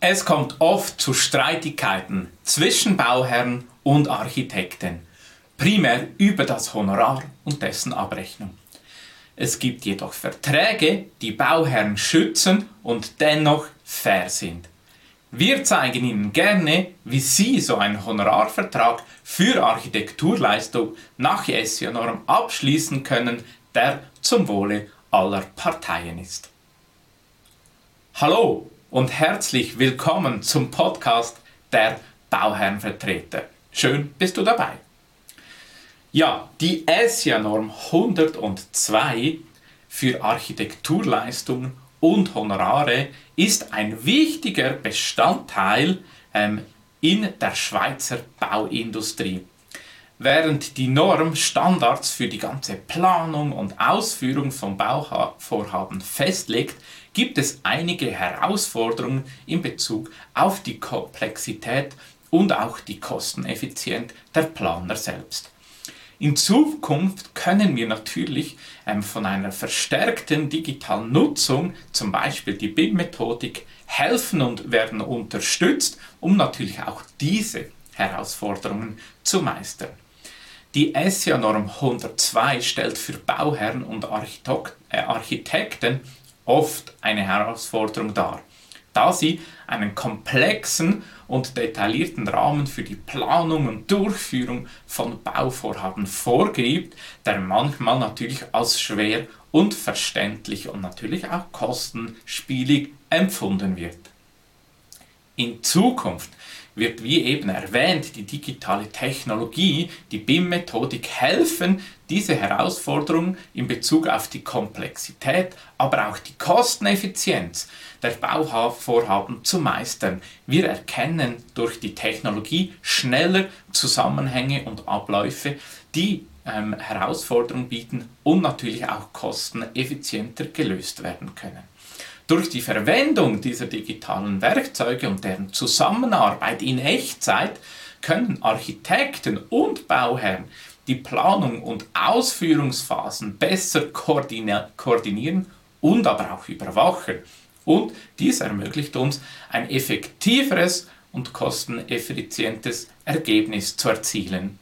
Es kommt oft zu Streitigkeiten zwischen Bauherren und Architekten, primär über das Honorar und dessen Abrechnung. Es gibt jedoch Verträge, die Bauherren schützen und dennoch fair sind. Wir zeigen Ihnen gerne, wie Sie so einen Honorarvertrag für Architekturleistung nach ESIA-Norm abschließen können, der zum Wohle aller Parteien ist. Hallo und herzlich willkommen zum Podcast der Bauherrenvertreter. Schön bist du dabei. Ja, die ESIA-Norm 102 für Architekturleistungen und Honorare ist ein wichtiger Bestandteil ähm, in der Schweizer Bauindustrie. Während die Norm Standards für die ganze Planung und Ausführung von Bauvorhaben festlegt, gibt es einige Herausforderungen in Bezug auf die Komplexität und auch die Kosteneffizienz der Planer selbst. In Zukunft können wir natürlich ähm, von einer verstärkten digitalen Nutzung, zum Beispiel die BIM-Methodik, helfen und werden unterstützt, um natürlich auch diese Herausforderungen zu meistern. Die ESIA-Norm 102 stellt für Bauherren und äh, Architekten oft eine Herausforderung dar, da sie einen komplexen und detaillierten Rahmen für die Planung und Durchführung von Bauvorhaben vorgibt, der manchmal natürlich als schwer und verständlich und natürlich auch kostenspielig empfunden wird. In Zukunft wird, wie eben erwähnt, die digitale Technologie, die BIM-Methodik helfen, diese Herausforderung in Bezug auf die Komplexität, aber auch die Kosteneffizienz der Bauvorhaben zu meistern. Wir erkennen durch die Technologie schneller Zusammenhänge und Abläufe, die ähm, Herausforderungen bieten und natürlich auch kosteneffizienter gelöst werden können. Durch die Verwendung dieser digitalen Werkzeuge und deren Zusammenarbeit in Echtzeit können Architekten und Bauherren die Planung und Ausführungsphasen besser koordinieren und aber auch überwachen. Und dies ermöglicht uns ein effektiveres und kosteneffizientes Ergebnis zu erzielen.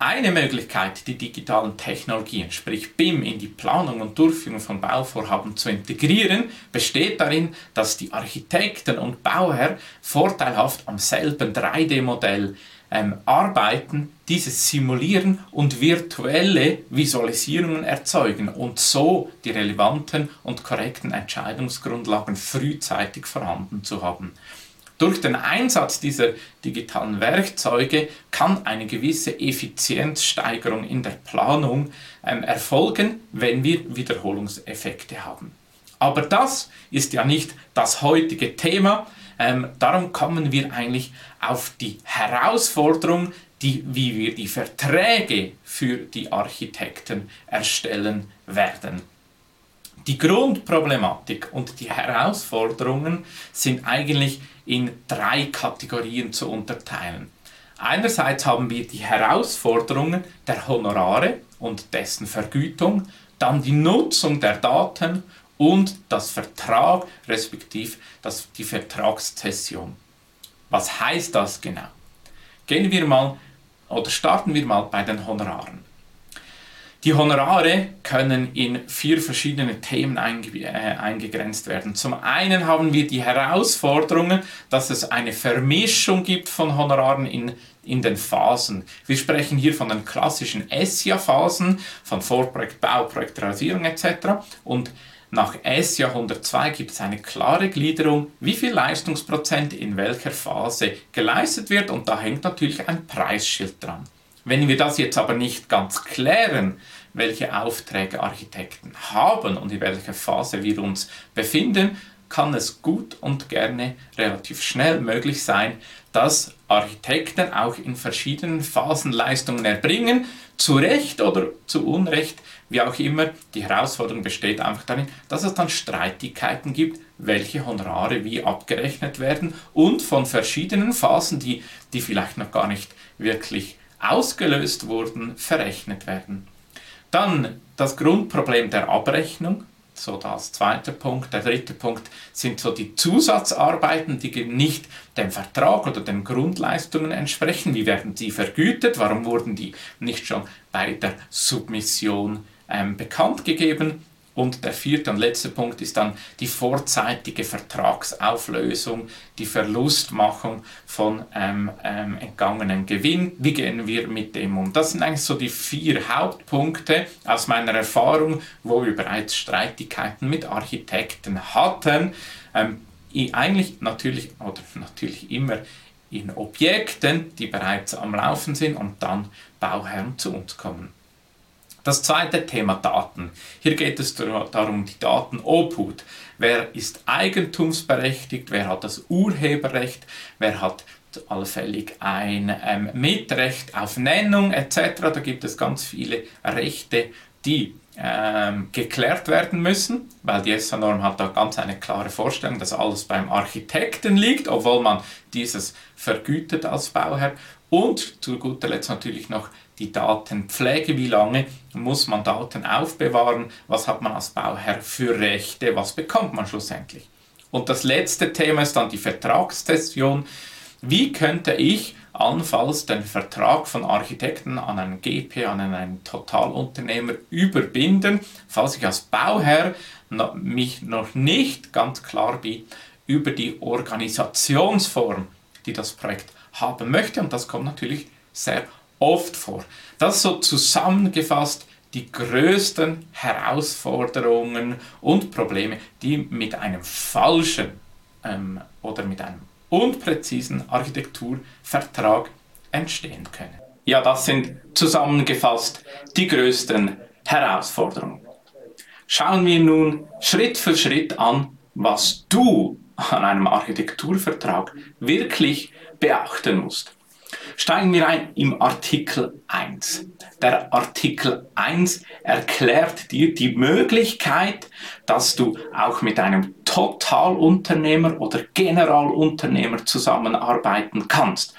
Eine Möglichkeit, die digitalen Technologien, sprich BIM, in die Planung und Durchführung von Bauvorhaben zu integrieren, besteht darin, dass die Architekten und Bauherr vorteilhaft am selben 3D-Modell ähm, arbeiten, dieses simulieren und virtuelle Visualisierungen erzeugen und so die relevanten und korrekten Entscheidungsgrundlagen frühzeitig vorhanden zu haben. Durch den Einsatz dieser digitalen Werkzeuge kann eine gewisse Effizienzsteigerung in der Planung ähm, erfolgen, wenn wir Wiederholungseffekte haben. Aber das ist ja nicht das heutige Thema. Ähm, darum kommen wir eigentlich auf die Herausforderung, die, wie wir die Verträge für die Architekten erstellen werden. Die Grundproblematik und die Herausforderungen sind eigentlich in drei Kategorien zu unterteilen. Einerseits haben wir die Herausforderungen der Honorare und dessen Vergütung, dann die Nutzung der Daten und das Vertrag respektive das, die Vertragszession. Was heißt das genau? Gehen wir mal oder starten wir mal bei den Honoraren. Die Honorare können in vier verschiedene Themen äh, eingegrenzt werden. Zum einen haben wir die Herausforderungen, dass es eine Vermischung gibt von Honoraren in, in den Phasen. Wir sprechen hier von den klassischen ESIA-Phasen, von Vorprojekt, Bauprojekt, Rasierung etc. Und nach ESIA 102 gibt es eine klare Gliederung, wie viel Leistungsprozent in welcher Phase geleistet wird und da hängt natürlich ein Preisschild dran. Wenn wir das jetzt aber nicht ganz klären, welche Aufträge Architekten haben und in welcher Phase wir uns befinden, kann es gut und gerne relativ schnell möglich sein, dass Architekten auch in verschiedenen Phasen Leistungen erbringen, zu Recht oder zu Unrecht, wie auch immer. Die Herausforderung besteht einfach darin, dass es dann Streitigkeiten gibt, welche Honorare wie abgerechnet werden und von verschiedenen Phasen, die, die vielleicht noch gar nicht wirklich ausgelöst wurden, verrechnet werden. Dann das Grundproblem der Abrechnung so das zweite Punkt. Der dritte Punkt sind so die Zusatzarbeiten, die nicht dem Vertrag oder den Grundleistungen entsprechen. Wie werden die vergütet? Warum wurden die nicht schon bei der Submission ähm, bekannt gegeben? Und der vierte und letzte Punkt ist dann die vorzeitige Vertragsauflösung, die Verlustmachung von ähm, ähm, entgangenen Gewinn. Wie gehen wir mit dem um? Das sind eigentlich so die vier Hauptpunkte aus meiner Erfahrung, wo wir bereits Streitigkeiten mit Architekten hatten. Ähm, eigentlich natürlich oder natürlich immer in Objekten, die bereits am Laufen sind und dann Bauherren zu uns kommen. Das zweite Thema Daten. Hier geht es darum, die Datenobhut. Wer ist eigentumsberechtigt? Wer hat das Urheberrecht? Wer hat allfällig ein ähm, Mitrecht auf Nennung etc. Da gibt es ganz viele Rechte, die ähm, geklärt werden müssen, weil die ESA-Norm hat da ganz eine klare Vorstellung, dass alles beim Architekten liegt, obwohl man dieses vergütet als Bauherr. Und zu guter Letzt natürlich noch die Datenpflege, wie lange muss man Daten aufbewahren, was hat man als Bauherr für Rechte, was bekommt man schlussendlich. Und das letzte Thema ist dann die Vertragstestion. Wie könnte ich allenfalls den Vertrag von Architekten an einen GP, an einen Totalunternehmer überbinden, falls ich als Bauherr mich noch nicht ganz klar bin über die Organisationsform, die das Projekt haben möchte. Und das kommt natürlich sehr oft vor. Das so zusammengefasst die größten Herausforderungen und Probleme, die mit einem falschen ähm, oder mit einem unpräzisen Architekturvertrag entstehen können. Ja, das sind zusammengefasst die größten Herausforderungen. Schauen wir nun Schritt für Schritt an, was du an einem Architekturvertrag wirklich beachten musst. Steigen wir ein im Artikel 1. Der Artikel 1 erklärt dir die Möglichkeit, dass du auch mit einem Totalunternehmer oder Generalunternehmer zusammenarbeiten kannst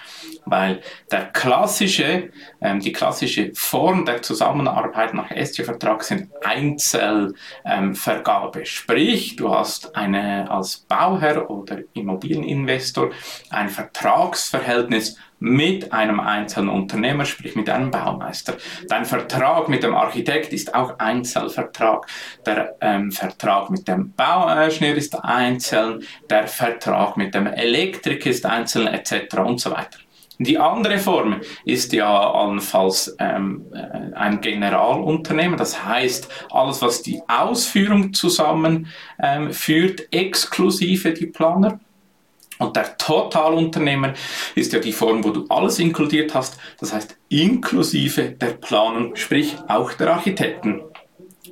weil der klassische, ähm, die klassische Form der Zusammenarbeit nach SG-Vertrag sind Einzelvergabe. Ähm, Sprich, du hast eine als Bauherr oder Immobilieninvestor ein Vertragsverhältnis mit einem einzelnen Unternehmer, sprich mit einem Baumeister. Dein Vertrag mit dem Architekt ist auch Einzelvertrag. Der ähm, Vertrag mit dem Bauingenieur ist einzeln. Der Vertrag mit dem Elektriker ist einzeln, etc. und so weiter. Die andere Form ist ja allenfalls ähm, äh, ein Generalunternehmen, das heißt, alles, was die Ausführung zusammenführt, ähm, exklusive die Planer. Und der Totalunternehmer ist ja die Form, wo du alles inkludiert hast, das heißt inklusive der Planung, sprich auch der Architekten.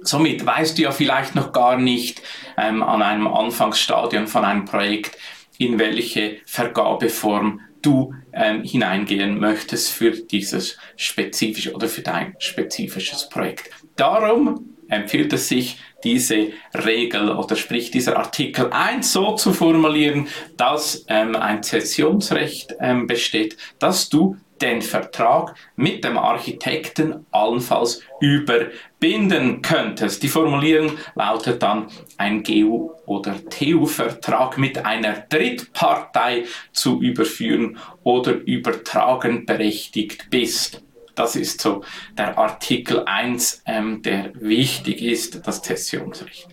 Somit weißt du ja vielleicht noch gar nicht ähm, an einem Anfangsstadium von einem Projekt, in welche Vergabeform du ähm, hineingehen möchtest für dieses spezifische oder für dein spezifisches Projekt. Darum empfiehlt es sich, diese Regel oder sprich dieser Artikel 1 so zu formulieren, dass ähm, ein Zessionsrecht ähm, besteht, dass du den Vertrag mit dem Architekten allenfalls überbinden könntest. Die Formulierung lautet dann ein GU- oder TU-Vertrag mit einer Drittpartei zu überführen oder übertragen berechtigt bist. Das ist so der Artikel 1, ähm, der wichtig ist, das Zessionsrecht.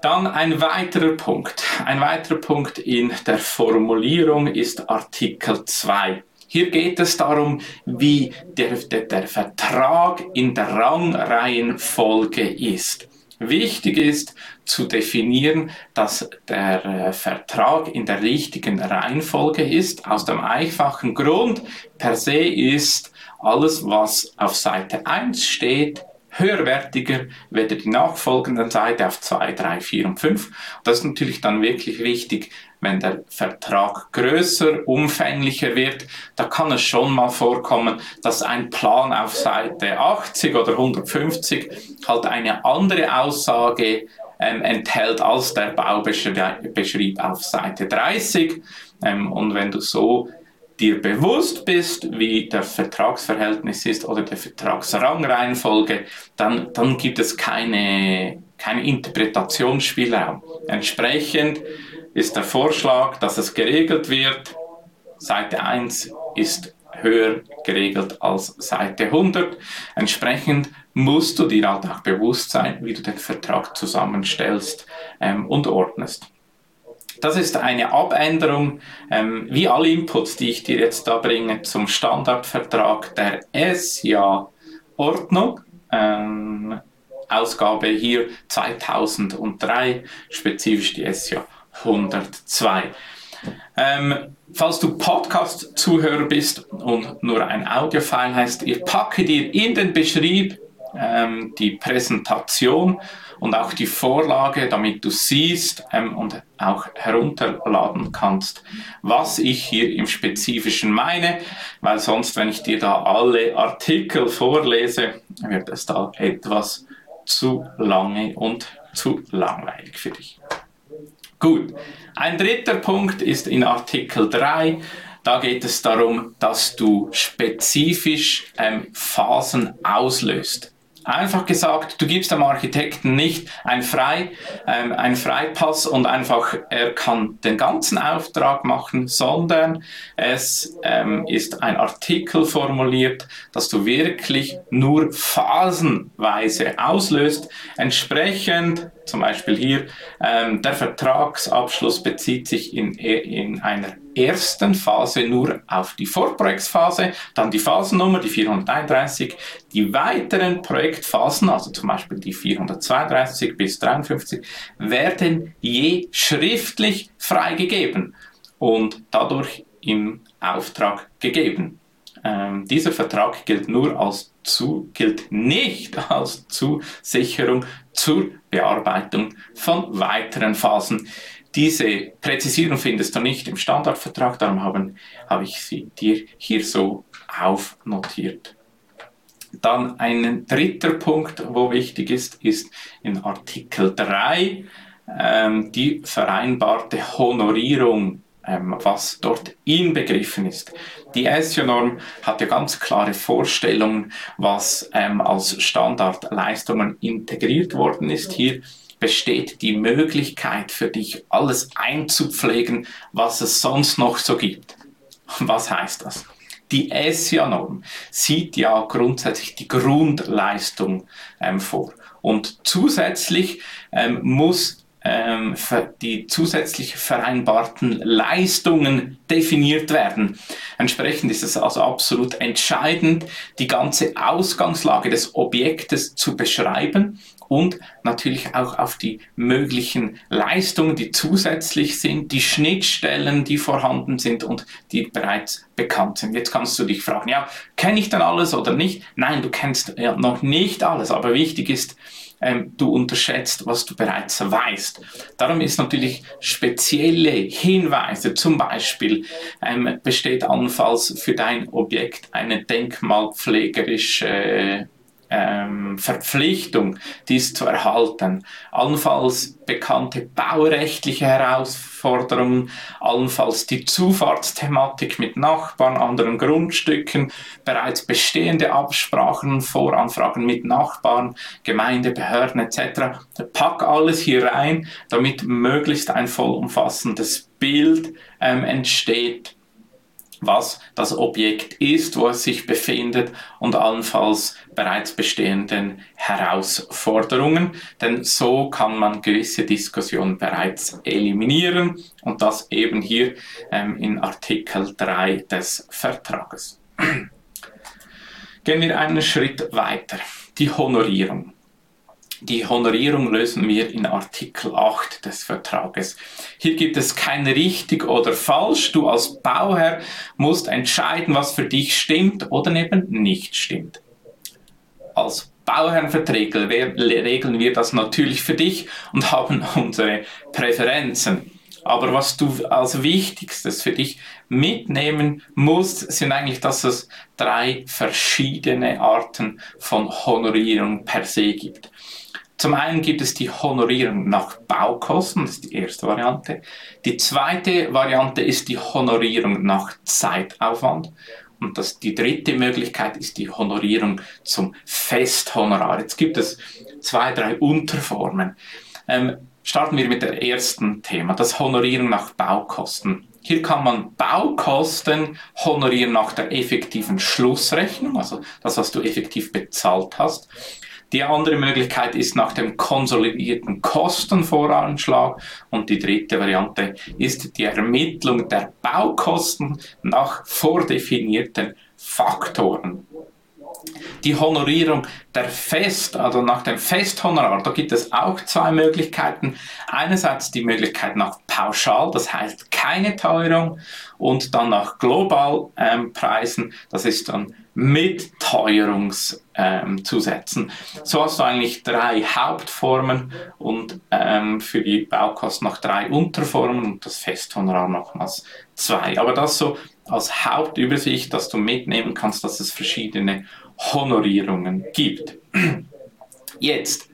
Dann ein weiterer Punkt. Ein weiterer Punkt in der Formulierung ist Artikel 2. Hier geht es darum, wie der, der, der Vertrag in der Rangreihenfolge ist. Wichtig ist zu definieren, dass der äh, Vertrag in der richtigen Reihenfolge ist, aus dem einfachen Grund, per se ist alles, was auf Seite 1 steht, höherwertiger werde die nachfolgenden Seite auf 2, 3, 4 und 5. Das ist natürlich dann wirklich wichtig, wenn der Vertrag größer, umfänglicher wird, da kann es schon mal vorkommen, dass ein Plan auf Seite 80 oder 150 halt eine andere Aussage ähm, enthält als der Baubeschrieb auf Seite 30. Ähm, und wenn du so dir bewusst bist, wie das Vertragsverhältnis ist oder die Vertragsrangreihenfolge, dann, dann gibt es keine kein Interpretationsspielraum. Entsprechend ist der Vorschlag, dass es geregelt wird. Seite 1 ist höher geregelt als Seite 100. Entsprechend musst du dir halt auch bewusst sein, wie du den Vertrag zusammenstellst ähm, und ordnest. Das ist eine Abänderung, ähm, wie alle Inputs, die ich dir jetzt da bringe, zum Standardvertrag der SJA-Ordnung. Ähm, Ausgabe hier 2003, spezifisch die SJA 102. Ähm, falls du Podcast-Zuhörer bist und nur ein Audiofile heißt, ich packe dir in den Beschrieb ähm, die Präsentation und auch die Vorlage, damit du siehst ähm, und auch herunterladen kannst, was ich hier im Spezifischen meine, weil sonst, wenn ich dir da alle Artikel vorlese, wird es da etwas zu lange und zu langweilig für dich. Gut, ein dritter Punkt ist in Artikel 3. Da geht es darum, dass du spezifisch ähm, Phasen auslöst. Einfach gesagt, du gibst dem Architekten nicht ein, Frei, ähm, ein Freipass und einfach, er kann den ganzen Auftrag machen, sondern es ähm, ist ein Artikel formuliert, dass du wirklich nur phasenweise auslöst. Entsprechend, zum Beispiel hier, ähm, der Vertragsabschluss bezieht sich in, in einer ersten Phase nur auf die Vorprojektsphase, dann die Phasennummer, die 431, die weiteren Projektphasen, also zum Beispiel die 432 bis 53, werden je schriftlich freigegeben und dadurch im Auftrag gegeben. Ähm, dieser Vertrag gilt nur als zu, gilt nicht als Zusicherung zur Bearbeitung von weiteren Phasen. Diese Präzisierung findest du nicht im Standardvertrag, darum haben, habe ich sie dir hier so aufnotiert. Dann ein dritter Punkt, wo wichtig ist, ist in Artikel 3 ähm, die vereinbarte Honorierung, was dort inbegriffen ist. Die SJ-Norm hat ja ganz klare Vorstellungen, was ähm, als Standardleistungen integriert worden ist. Hier besteht die Möglichkeit für dich, alles einzupflegen, was es sonst noch so gibt. Was heißt das? Die ESIA-Norm sieht ja grundsätzlich die Grundleistung ähm, vor. Und zusätzlich ähm, muss ähm, die zusätzlich vereinbarten Leistungen definiert werden. Entsprechend ist es also absolut entscheidend, die ganze Ausgangslage des Objektes zu beschreiben und natürlich auch auf die möglichen Leistungen, die zusätzlich sind, die Schnittstellen, die vorhanden sind und die bereits bekannt sind. Jetzt kannst du dich fragen, ja, kenne ich dann alles oder nicht? Nein, du kennst ja noch nicht alles, aber wichtig ist, ähm, du unterschätzt, was du bereits weißt. Darum ist natürlich spezielle Hinweise, zum Beispiel ähm, besteht allenfalls für dein Objekt eine denkmalpflegerische ähm, Verpflichtung, dies zu erhalten. Allenfalls bekannte baurechtliche Herausforderungen, allenfalls die Zufahrtsthematik mit Nachbarn, anderen Grundstücken, bereits bestehende Absprachen, Voranfragen mit Nachbarn, Gemeinde, Behörden etc. Pack alles hier rein, damit möglichst ein vollumfassendes Bild ähm, entsteht was das Objekt ist, wo es sich befindet und allenfalls bereits bestehenden Herausforderungen. Denn so kann man gewisse Diskussionen bereits eliminieren und das eben hier ähm, in Artikel 3 des Vertrages. Gehen wir einen Schritt weiter. Die Honorierung. Die Honorierung lösen wir in Artikel 8 des Vertrages. Hier gibt es kein richtig oder falsch. Du als Bauherr musst entscheiden, was für dich stimmt oder eben nicht stimmt. Als Bauherrenverträge regeln wir das natürlich für dich und haben unsere Präferenzen. Aber was du als Wichtigstes für dich mitnehmen musst, sind eigentlich, dass es drei verschiedene Arten von Honorierung per se gibt. Zum einen gibt es die Honorierung nach Baukosten, das ist die erste Variante. Die zweite Variante ist die Honorierung nach Zeitaufwand. Und das, die dritte Möglichkeit ist die Honorierung zum Festhonorar. Jetzt gibt es zwei, drei Unterformen. Ähm, starten wir mit der ersten Thema, das Honorieren nach Baukosten. Hier kann man Baukosten honorieren nach der effektiven Schlussrechnung, also das, was du effektiv bezahlt hast. Die andere Möglichkeit ist nach dem konsolidierten Kostenvoranschlag und die dritte Variante ist die Ermittlung der Baukosten nach vordefinierten Faktoren. Die Honorierung der Fest, also nach dem Festhonorar, da gibt es auch zwei Möglichkeiten. Einerseits die Möglichkeit nach Pauschal, das heißt keine Teuerung, und dann nach Globalpreisen, ähm, das ist dann mit Teuerungszusätzen. Ähm, so hast du eigentlich drei Hauptformen und ähm, für die Baukosten noch drei Unterformen und das Festhonorar nochmals zwei. Aber das so als Hauptübersicht, dass du mitnehmen kannst, dass es verschiedene Honorierungen gibt. Jetzt,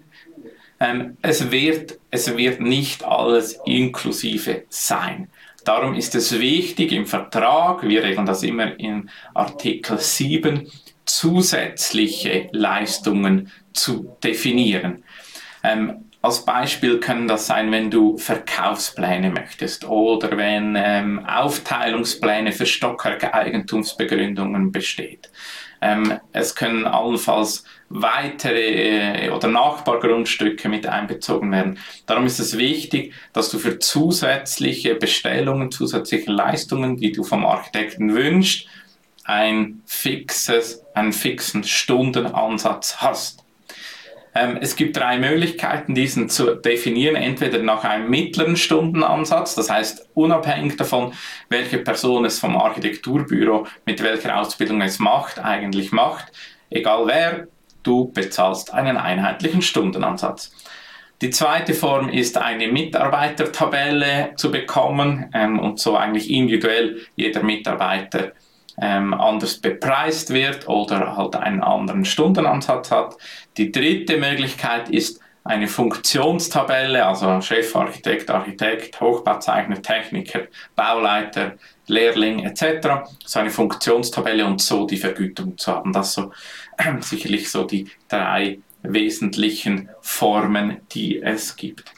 ähm, es, wird, es wird nicht alles inklusive sein. Darum ist es wichtig im Vertrag, wir regeln das immer in Artikel 7, zusätzliche Leistungen zu definieren. Ähm, als Beispiel können das sein, wenn du Verkaufspläne möchtest oder wenn ähm, Aufteilungspläne für Stockwerke-Eigentumsbegründungen besteht. Ähm, es können allenfalls weitere äh, oder Nachbargrundstücke mit einbezogen werden. Darum ist es wichtig, dass du für zusätzliche Bestellungen, zusätzliche Leistungen, die du vom Architekten wünschst, ein fixes, einen fixen Stundenansatz hast. Ähm, es gibt drei Möglichkeiten, diesen zu definieren. Entweder nach einem mittleren Stundenansatz, das heißt unabhängig davon, welche Person es vom Architekturbüro mit welcher Ausbildung es macht, eigentlich macht. Egal wer, du bezahlst einen einheitlichen Stundenansatz. Die zweite Form ist eine Mitarbeitertabelle zu bekommen ähm, und so eigentlich individuell jeder Mitarbeiter ähm, anders bepreist wird oder halt einen anderen Stundenansatz hat. Die dritte Möglichkeit ist eine Funktionstabelle, also Chefarchitekt, Architekt, Hochbauzeichner, Techniker, Bauleiter, Lehrling etc. So eine Funktionstabelle und so die Vergütung zu haben. Das so äh, sicherlich so die drei wesentlichen Formen, die es gibt.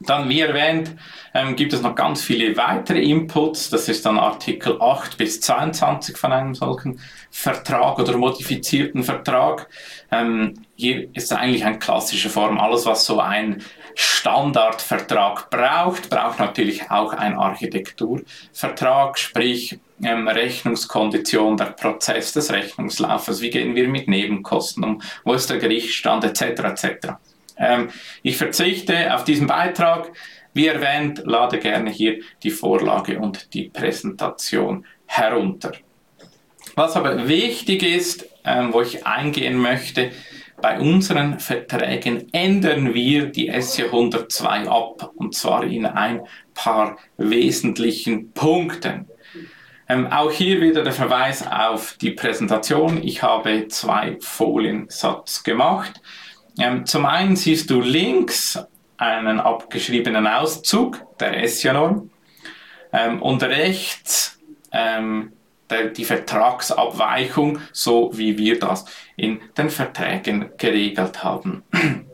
Dann, wie erwähnt, ähm, gibt es noch ganz viele weitere Inputs. Das ist dann Artikel 8 bis 22 von einem solchen Vertrag oder modifizierten Vertrag. Ähm, hier ist eigentlich eine klassische Form. Alles, was so ein Standardvertrag braucht, braucht natürlich auch ein Architekturvertrag, sprich ähm, Rechnungskondition, der Prozess des Rechnungslaufes, wie gehen wir mit Nebenkosten um, wo ist der Gerichtsstand etc. etc. Ähm, ich verzichte auf diesen Beitrag. Wie erwähnt, lade gerne hier die Vorlage und die Präsentation herunter. Was aber wichtig ist, ähm, wo ich eingehen möchte, bei unseren Verträgen ändern wir die SJ 102 ab und zwar in ein paar wesentlichen Punkten. Ähm, auch hier wieder der Verweis auf die Präsentation. Ich habe zwei Foliensatz gemacht. Ähm, zum einen siehst du links einen abgeschriebenen Auszug der SJ-Norm ähm, und rechts ähm, der, die Vertragsabweichung, so wie wir das in den Verträgen geregelt haben.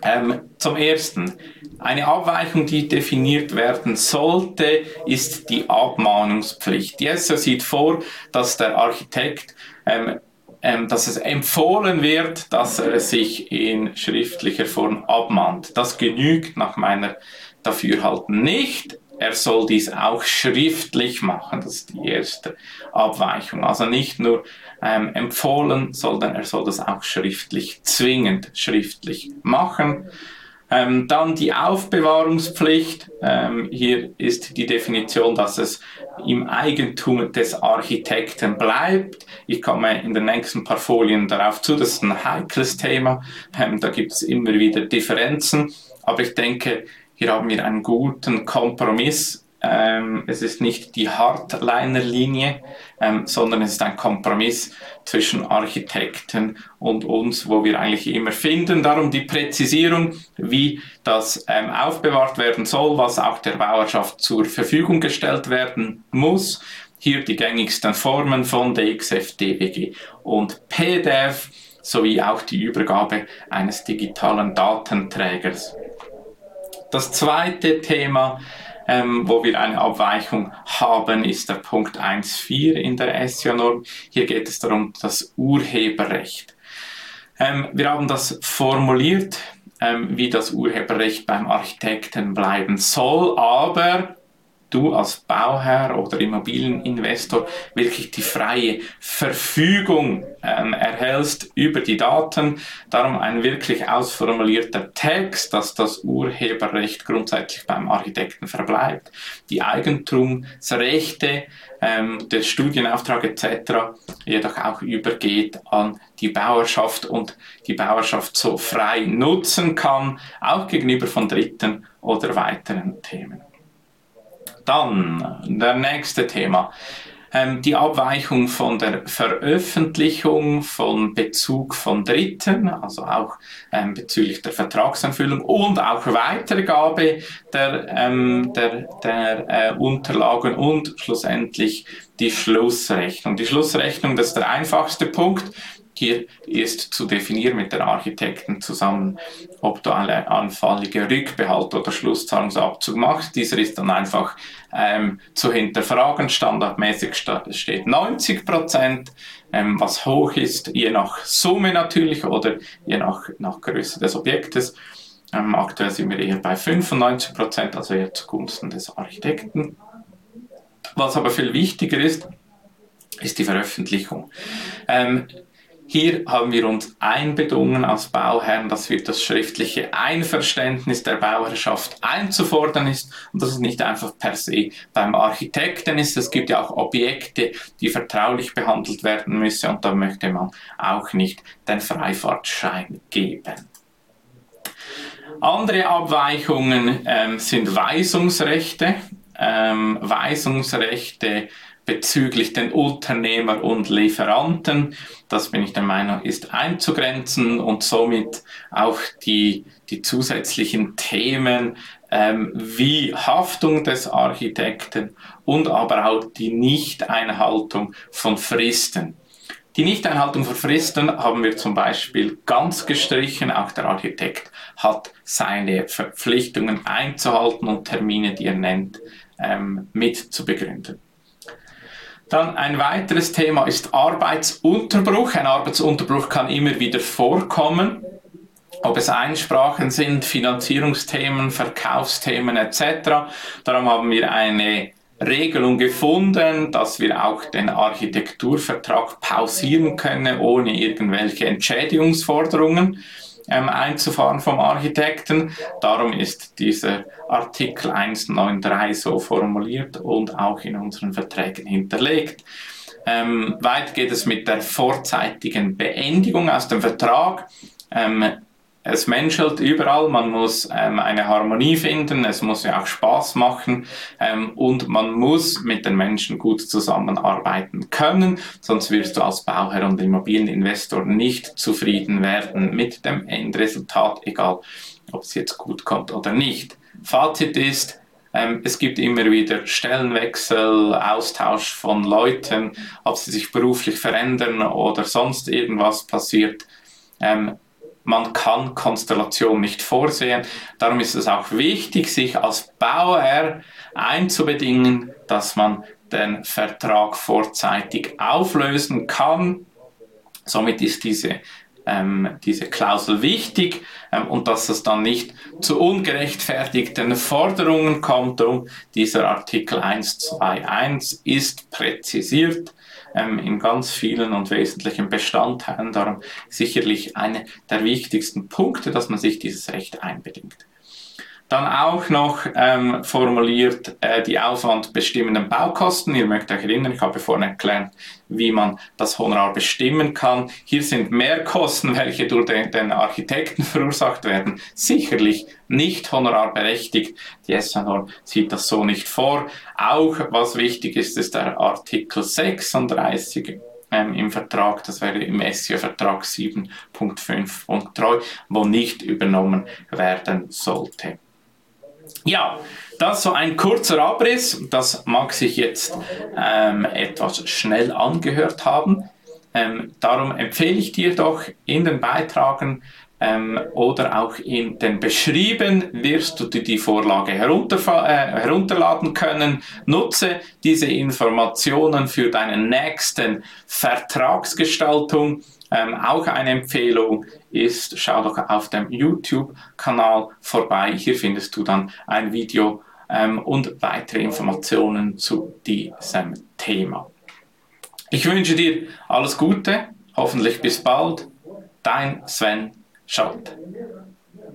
Ähm, zum Ersten, eine Abweichung, die definiert werden sollte, ist die Abmahnungspflicht. Die SO sieht vor, dass der Architekt ähm, dass es empfohlen wird, dass er sich in schriftlicher Form abmahnt. Das genügt nach meiner Dafürhalten nicht. Er soll dies auch schriftlich machen. Das ist die erste Abweichung. Also nicht nur ähm, empfohlen, sondern er soll das auch schriftlich, zwingend schriftlich machen. Ähm, dann die Aufbewahrungspflicht. Ähm, hier ist die Definition, dass es im Eigentum des Architekten bleibt. Ich komme in den nächsten paar Folien darauf zu. Das ist ein heikles Thema. Ähm, da gibt es immer wieder Differenzen. Aber ich denke, hier haben wir einen guten Kompromiss ähm, es ist nicht die Hardliner-Linie, ähm, sondern es ist ein Kompromiss zwischen Architekten und uns, wo wir eigentlich immer finden. Darum die Präzisierung, wie das ähm, aufbewahrt werden soll, was auch der Bauerschaft zur Verfügung gestellt werden muss. hier die gängigsten Formen von DXF, DWG und PDF sowie auch die Übergabe eines digitalen Datenträgers. Das zweite Thema, ähm, wo wir eine Abweichung haben, ist der Punkt 1.4 in der SEO-Norm. Hier geht es darum, das Urheberrecht. Ähm, wir haben das formuliert, ähm, wie das Urheberrecht beim Architekten bleiben soll, aber du als Bauherr oder Immobilieninvestor wirklich die freie Verfügung ähm, erhältst über die Daten. Darum ein wirklich ausformulierter Text, dass das Urheberrecht grundsätzlich beim Architekten verbleibt. Die Eigentumsrechte, ähm, der Studienauftrag etc. jedoch auch übergeht an die Bauerschaft und die Bauerschaft so frei nutzen kann, auch gegenüber von Dritten oder weiteren Themen. Dann, der nächste Thema. Ähm, die Abweichung von der Veröffentlichung von Bezug von Dritten, also auch ähm, bezüglich der Vertragsanfüllung und auch Weitergabe der, ähm, der, der äh, Unterlagen und schlussendlich die Schlussrechnung. Die Schlussrechnung, das ist der einfachste Punkt. Hier ist zu definieren mit der Architekten zusammen, ob du eine anfallige Rückbehalt oder Schlusszahlungsabzug machst. Dieser ist dann einfach ähm, zu hinterfragen. Standardmäßig steht 90 Prozent, ähm, was hoch ist, je nach Summe natürlich oder je nach, nach Größe des Objektes. Ähm, aktuell sind wir eher bei 95 Prozent, also eher zugunsten des Architekten. Was aber viel wichtiger ist, ist die Veröffentlichung. Ähm, hier haben wir uns einbedungen als Bauherren, dass wir das schriftliche Einverständnis der Bauherrschaft einzufordern ist und dass es nicht einfach per se beim Architekten ist. Es gibt ja auch Objekte, die vertraulich behandelt werden müssen und da möchte man auch nicht den Freifahrtschein geben. Andere Abweichungen ähm, sind Weisungsrechte. Ähm, Weisungsrechte bezüglich den Unternehmer und Lieferanten. Das bin ich der Meinung, ist einzugrenzen und somit auch die, die zusätzlichen Themen ähm, wie Haftung des Architekten und aber auch die Nichteinhaltung von Fristen. Die Nichteinhaltung von Fristen haben wir zum Beispiel ganz gestrichen. Auch der Architekt hat seine Verpflichtungen einzuhalten und Termine, die er nennt, ähm, mit zu begründen. Dann ein weiteres Thema ist Arbeitsunterbruch. Ein Arbeitsunterbruch kann immer wieder vorkommen. Ob es Einsprachen sind, Finanzierungsthemen, Verkaufsthemen etc. Darum haben wir eine Regelung gefunden, dass wir auch den Architekturvertrag pausieren können, ohne irgendwelche Entschädigungsforderungen ähm, einzufahren vom Architekten. Darum ist dieser Artikel 193 so formuliert und auch in unseren Verträgen hinterlegt. Ähm, weit geht es mit der vorzeitigen Beendigung aus dem Vertrag. Ähm, es menschelt überall, man muss ähm, eine Harmonie finden, es muss ja auch Spaß machen ähm, und man muss mit den Menschen gut zusammenarbeiten können, sonst wirst du als Bauherr und Immobilieninvestor nicht zufrieden werden mit dem Endresultat, egal ob es jetzt gut kommt oder nicht. Fazit ist, ähm, es gibt immer wieder Stellenwechsel, Austausch von Leuten, ob sie sich beruflich verändern oder sonst irgendwas passiert. Man kann Konstellation nicht vorsehen. Darum ist es auch wichtig, sich als Bauherr einzubedingen, dass man den Vertrag vorzeitig auflösen kann. Somit ist diese, ähm, diese Klausel wichtig ähm, und dass es dann nicht zu ungerechtfertigten Forderungen kommt. Und dieser Artikel 121 ist präzisiert ähm, in ganz vielen und wesentlichen Bestandteilen. Darum sicherlich einer der wichtigsten Punkte, dass man sich dieses Recht einbedingt. Dann auch noch ähm, formuliert äh, die aufwandbestimmenden Baukosten. Ihr mögt euch erinnern, ich habe vorhin erklärt, wie man das Honorar bestimmen kann. Hier sind Mehrkosten, welche durch den, den Architekten verursacht werden, sicherlich nicht honorarberechtigt. Die SNOR sieht das so nicht vor. Auch was wichtig ist, ist der Artikel 36 ähm, im Vertrag, das wäre im SEO-Vertrag 7.5.3, wo nicht übernommen werden sollte. Ja, das so ein kurzer Abriss. Das mag sich jetzt ähm, etwas schnell angehört haben. Ähm, darum empfehle ich dir doch in den Beitragen ähm, oder auch in den Beschrieben wirst du die Vorlage äh, herunterladen können. Nutze diese Informationen für deine nächsten Vertragsgestaltung. Ähm, auch eine Empfehlung ist, schau doch auf dem YouTube-Kanal vorbei. Hier findest du dann ein Video ähm, und weitere Informationen zu diesem Thema. Ich wünsche dir alles Gute, hoffentlich bis bald. Dein Sven Schalt.